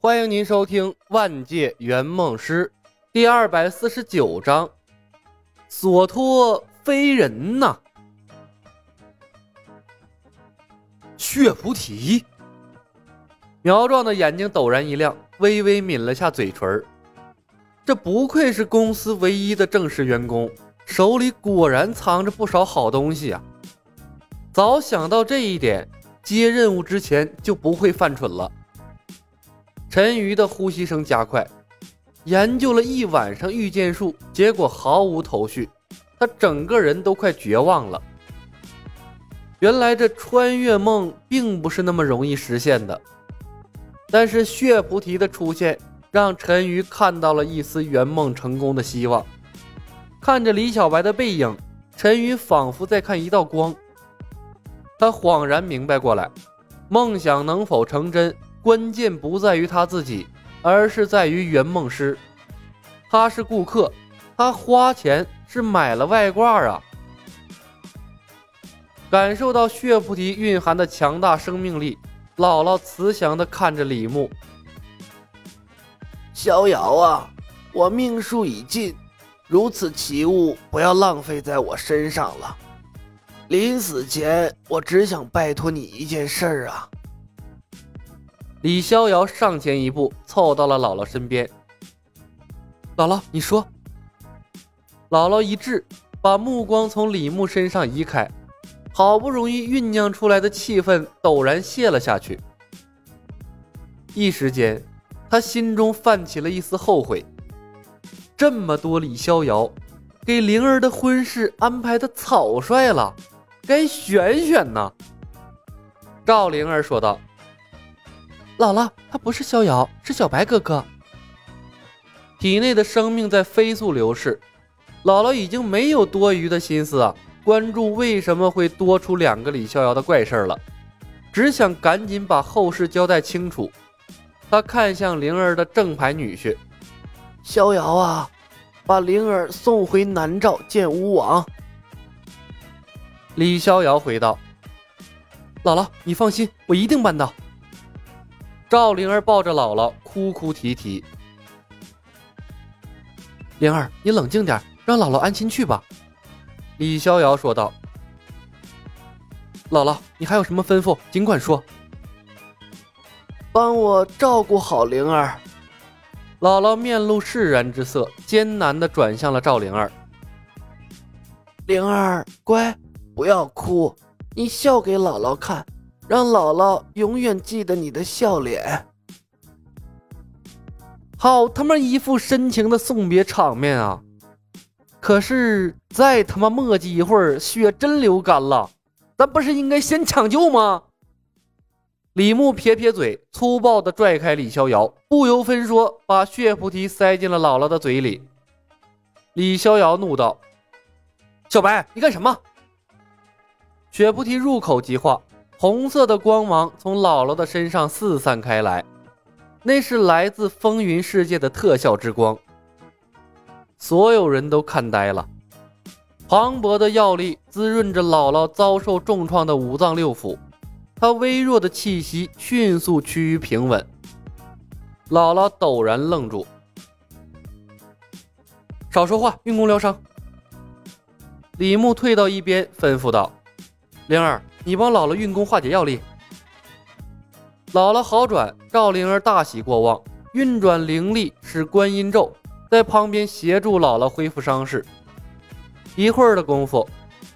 欢迎您收听《万界圆梦师》第二百四十九章：索托非人呐！血菩提，苗壮的眼睛陡然一亮，微微抿了下嘴唇。这不愧是公司唯一的正式员工，手里果然藏着不少好东西啊！早想到这一点，接任务之前就不会犯蠢了。陈瑜的呼吸声加快，研究了一晚上御剑术，结果毫无头绪，他整个人都快绝望了。原来这穿越梦并不是那么容易实现的，但是血菩提的出现让陈瑜看到了一丝圆梦成功的希望。看着李小白的背影，陈瑜仿佛在看一道光，他恍然明白过来，梦想能否成真。关键不在于他自己，而是在于圆梦师。他是顾客，他花钱是买了外挂啊！感受到血菩提蕴含的强大生命力，姥姥慈祥地看着李牧：“逍遥啊，我命数已尽，如此奇物不要浪费在我身上了。临死前，我只想拜托你一件事儿啊。”李逍遥上前一步，凑到了姥姥身边。姥姥，你说。姥姥一滞，把目光从李牧身上移开，好不容易酝酿出来的气氛陡然泄了下去。一时间，他心中泛起了一丝后悔。这么多李逍遥，给灵儿的婚事安排的草率了，该选选呐。赵灵儿说道。姥姥，他不是逍遥，是小白哥哥。体内的生命在飞速流逝，姥姥已经没有多余的心思啊，关注为什么会多出两个李逍遥的怪事了，只想赶紧把后事交代清楚。他看向灵儿的正牌女婿，逍遥啊，把灵儿送回南诏见巫王。李逍遥回道：“姥姥，你放心，我一定办到。”赵灵儿抱着姥姥，哭哭啼啼。灵儿，你冷静点，让姥姥安心去吧。”李逍遥说道。“姥姥，你还有什么吩咐，尽管说。帮我照顾好灵儿。”姥姥面露释然之色，艰难的转向了赵灵儿。“灵儿，乖，不要哭，你笑给姥姥看。”让姥姥永远记得你的笑脸。好他妈一副深情的送别场面啊！可是再他妈磨叽一会儿，血真流干了，咱不是应该先抢救吗？李牧撇撇嘴，粗暴的拽开李逍遥，不由分说把血菩提塞进了姥姥的嘴里。李逍遥怒道：“小白，你干什么？”血菩提入口即化。红色的光芒从姥姥的身上四散开来，那是来自风云世界的特效之光。所有人都看呆了，磅礴的药力滋润着姥姥遭受重创的五脏六腑，她微弱的气息迅速趋于平稳。姥姥陡然愣住，少说话，运功疗伤。李牧退到一边，吩咐道：“灵儿。”你帮姥姥运功化解药力，姥姥好转，赵灵儿大喜过望，运转灵力使观音咒，在旁边协助姥姥恢复伤势。一会儿的功夫，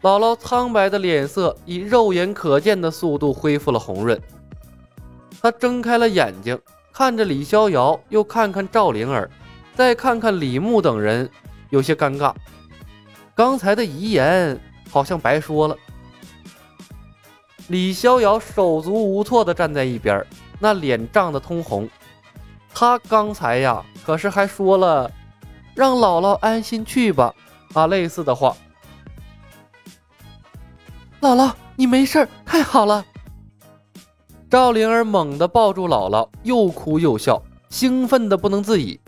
姥姥苍白的脸色以肉眼可见的速度恢复了红润。她睁开了眼睛，看着李逍遥，又看看赵灵儿，再看看李牧等人，有些尴尬。刚才的遗言好像白说了。李逍遥手足无措地站在一边，那脸涨得通红。他刚才呀，可是还说了“让姥姥安心去吧”啊类似的话。姥姥，你没事，太好了！赵灵儿猛地抱住姥姥，又哭又笑，兴奋的不能自已。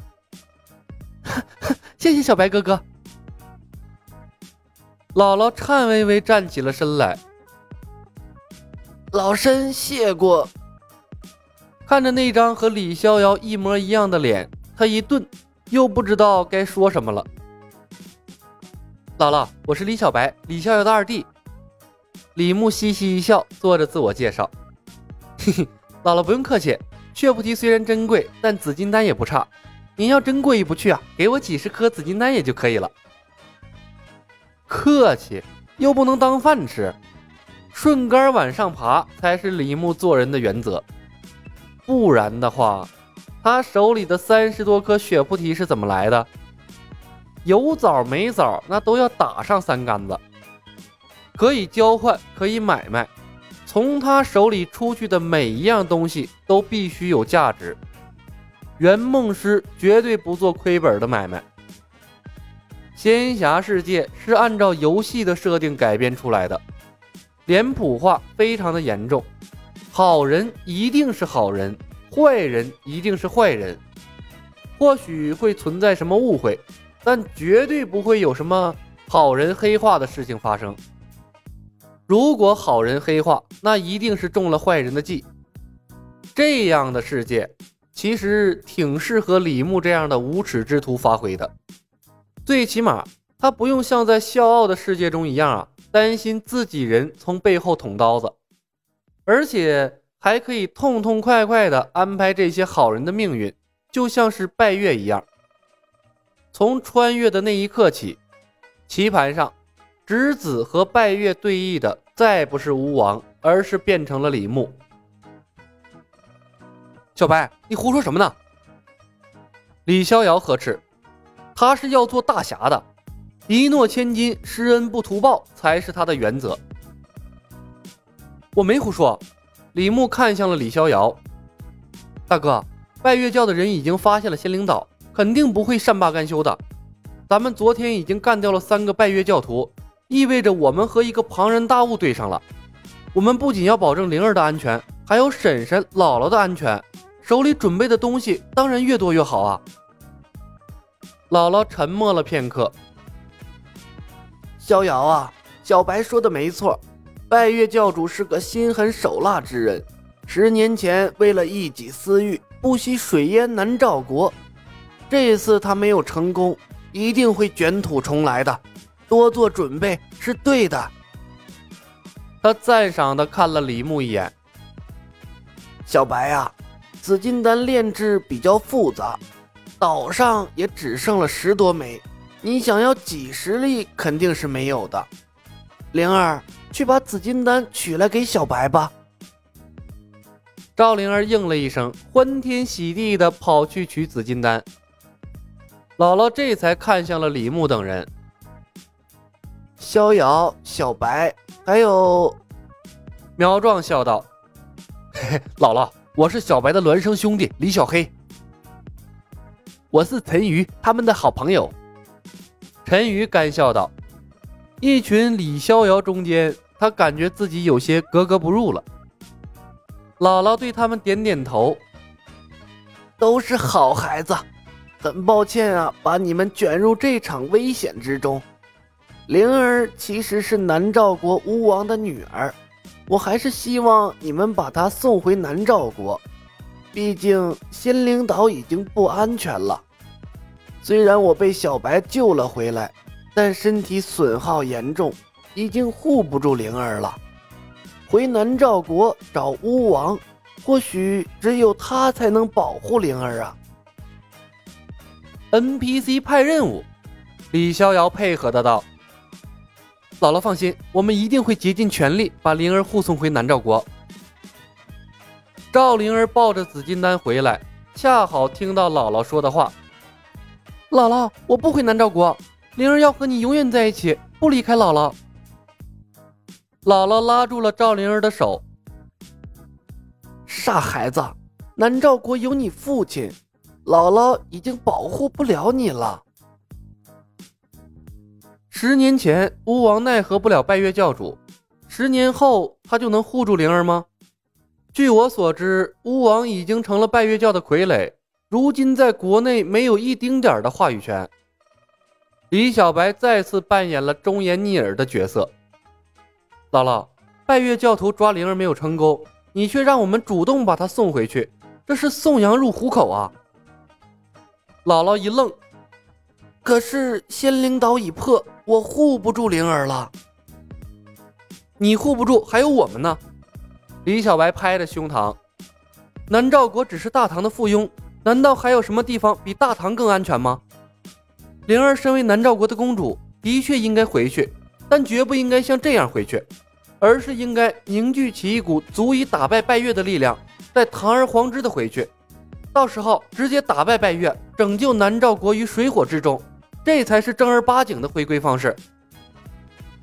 谢谢小白哥哥。姥姥颤巍巍站起了身来。老身谢过。看着那张和李逍遥一模一样的脸，他一顿，又不知道该说什么了。姥姥，我是李小白，李逍遥的二弟。李牧嘻嘻一笑，做着自我介绍。嘿嘿，姥姥不用客气，血菩提虽然珍贵，但紫金丹也不差。您要真过意不去啊，给我几十颗紫金丹也就可以了。客气又不能当饭吃，顺杆往上爬才是李牧做人的原则。不然的话，他手里的三十多颗血菩提是怎么来的？有枣没枣，那都要打上三竿子。可以交换，可以买卖，从他手里出去的每一样东西都必须有价值。圆梦师绝对不做亏本的买卖。仙侠世界是按照游戏的设定改编出来的，脸谱化非常的严重。好人一定是好人，坏人一定是坏人。或许会存在什么误会，但绝对不会有什么好人黑化的事情发生。如果好人黑化，那一定是中了坏人的计。这样的世界其实挺适合李牧这样的无耻之徒发挥的。最起码他不用像在笑傲的世界中一样啊，担心自己人从背后捅刀子，而且还可以痛痛快快的安排这些好人的命运，就像是拜月一样。从穿越的那一刻起，棋盘上。直子和拜月对弈的再不是吴王，而是变成了李牧。小白，你胡说什么呢？李逍遥呵斥：“他是要做大侠的，一诺千金，施恩不图报才是他的原则。”我没胡说。李牧看向了李逍遥：“大哥，拜月教的人已经发现了仙灵岛，肯定不会善罢甘休的。咱们昨天已经干掉了三个拜月教徒。”意味着我们和一个庞然大物对上了。我们不仅要保证灵儿的安全，还有婶婶、姥姥的安全。手里准备的东西当然越多越好啊。姥姥沉默了片刻。逍遥啊，小白说的没错，拜月教主是个心狠手辣之人。十年前为了一己私欲，不惜水淹南诏国。这次他没有成功，一定会卷土重来的。多做准备是对的。他赞赏的看了李牧一眼。小白啊，紫金丹炼制比较复杂，岛上也只剩了十多枚，你想要几十粒肯定是没有的。灵儿，去把紫金丹取来给小白吧。赵灵儿应了一声，欢天喜地的跑去取紫金丹。姥姥这才看向了李牧等人。逍遥、小白，还有苗壮笑道：“嘿嘿，姥姥，我是小白的孪生兄弟李小黑，我是陈鱼，他们的好朋友。”陈鱼干笑道：“一群李逍遥中间，他感觉自己有些格格不入了。”姥姥对他们点点头：“都是好孩子，很抱歉啊，把你们卷入这场危险之中。”灵儿其实是南诏国巫王的女儿，我还是希望你们把她送回南诏国。毕竟仙灵岛已经不安全了。虽然我被小白救了回来，但身体损耗严重，已经护不住灵儿了。回南诏国找巫王，或许只有他才能保护灵儿啊。NPC 派任务，李逍遥配合的道。姥姥放心，我们一定会竭尽全力把灵儿护送回南诏国。赵灵儿抱着紫金丹回来，恰好听到姥姥说的话：“姥姥，我不回南诏国，灵儿要和你永远在一起，不离开姥姥。”姥姥拉住了赵灵儿的手：“傻孩子，南诏国有你父亲，姥姥已经保护不了你了。”十年前，巫王奈何不了拜月教主，十年后他就能护住灵儿吗？据我所知，巫王已经成了拜月教的傀儡，如今在国内没有一丁点儿的话语权。李小白再次扮演了忠言逆耳的角色。姥姥，拜月教徒抓灵儿没有成功，你却让我们主动把他送回去，这是送羊入虎口啊！姥姥一愣，可是仙灵岛已破，我护不住灵儿了。你护不住，还有我们呢！李小白拍着胸膛，南诏国只是大唐的附庸，难道还有什么地方比大唐更安全吗？灵儿身为南诏国的公主，的确应该回去，但绝不应该像这样回去，而是应该凝聚起一股足以打败拜月的力量，再堂而皇之的回去。到时候直接打败拜月，拯救南诏国于水火之中，这才是正儿八经的回归方式。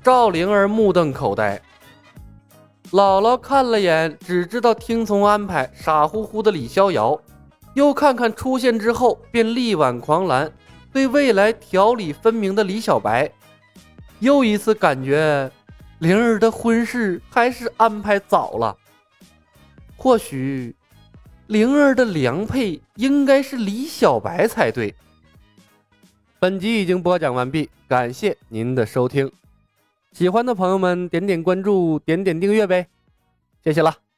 赵灵儿目瞪口呆。姥姥看了眼只知道听从安排、傻乎乎的李逍遥，又看看出现之后便力挽狂澜、对未来条理分明的李小白，又一次感觉灵儿的婚事还是安排早了。或许灵儿的良配应该是李小白才对。本集已经播讲完毕，感谢您的收听。喜欢的朋友们，点点关注，点点订阅呗，谢谢了。